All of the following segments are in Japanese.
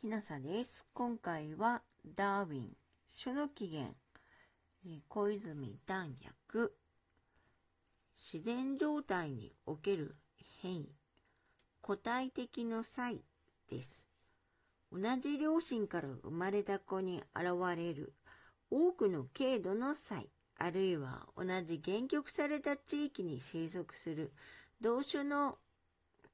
きなさです。今回はダーウィン、種の起源、小泉弾薬、自然状態における変異、個体的の際です。同じ両親から生まれた子に現れる多くの軽度の際、あるいは同じ限局された地域に生息する同種の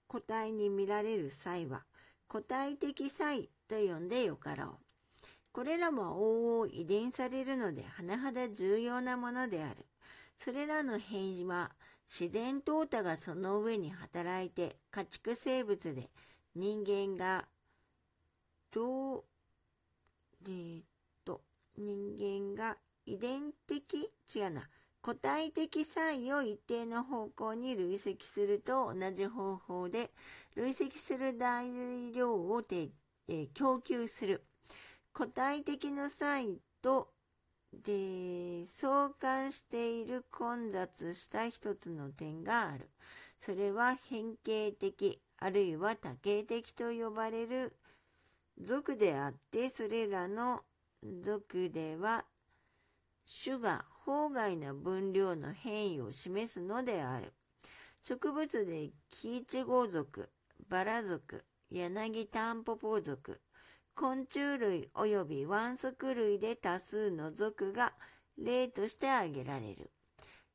個体に見られる際は、個体的際と呼んでよかろう。これらも往々遺伝されるので甚だ重要なものである。それらの変異は自然淘汰がその上に働いて家畜生物で人間がどう、えー、っと、人間が遺伝的違うな。個体的差異を一定の方向に累積すると同じ方法で累積する材料を提え、供給する。個体的の際とで相関している混雑した一つの点がある。それは変形的あるいは多形的と呼ばれる属であってそれらの属では種が法外な分量の変異を示すのである。植物でキイチゴ属、バラ属、柳タンポポ属、昆虫類及びワンスク類で多数の属が例として挙げられる。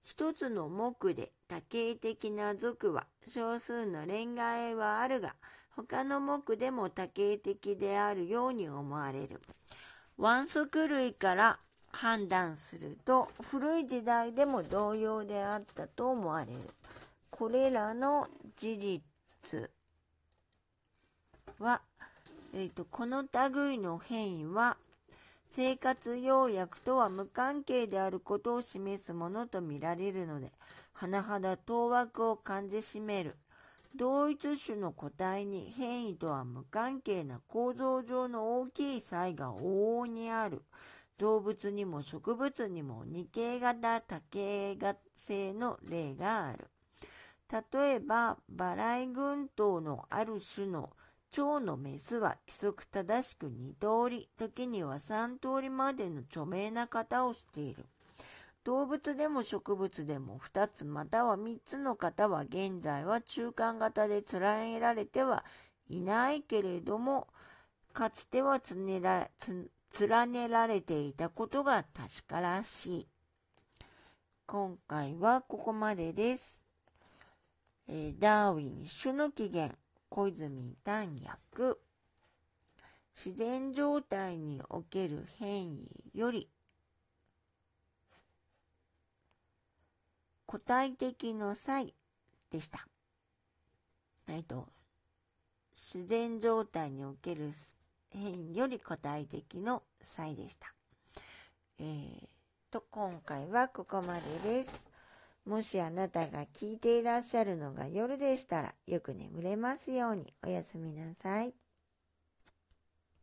一つの目で多形的な属は少数の恋愛はあるが、他の目でも多形的であるように思われる。ワンスク類から判断すると古い時代でも同様であったと思われる。これらの事実は、えーと、この類の変異は生活要約とは無関係であることを示すものとみられるので、甚だ当惑を感じしめる。同一種の個体に変異とは無関係な構造上の大きい差異が往々にある。動物にも植物にも二形型多形型性の例がある。例えば、バライ群島のある種の蝶のメスは規則正しく2通り、時には3通りまでの著名な型をしている。動物でも植物でも2つまたは3つの型は現在は中間型で連ねられてはいないけれども、かつてはつねら連ねられていたことが確からしい。今回はここまでです。えー、ダーウィン種の起源小泉弾薬自然状態における変異より個体的の際でした。えっと、自然状態における変より個体的の際でした。えー、と、今回はここまでです。もしあなたが聞いていらっしゃるのが夜でしたら、よく眠れますようにおやすみなさい。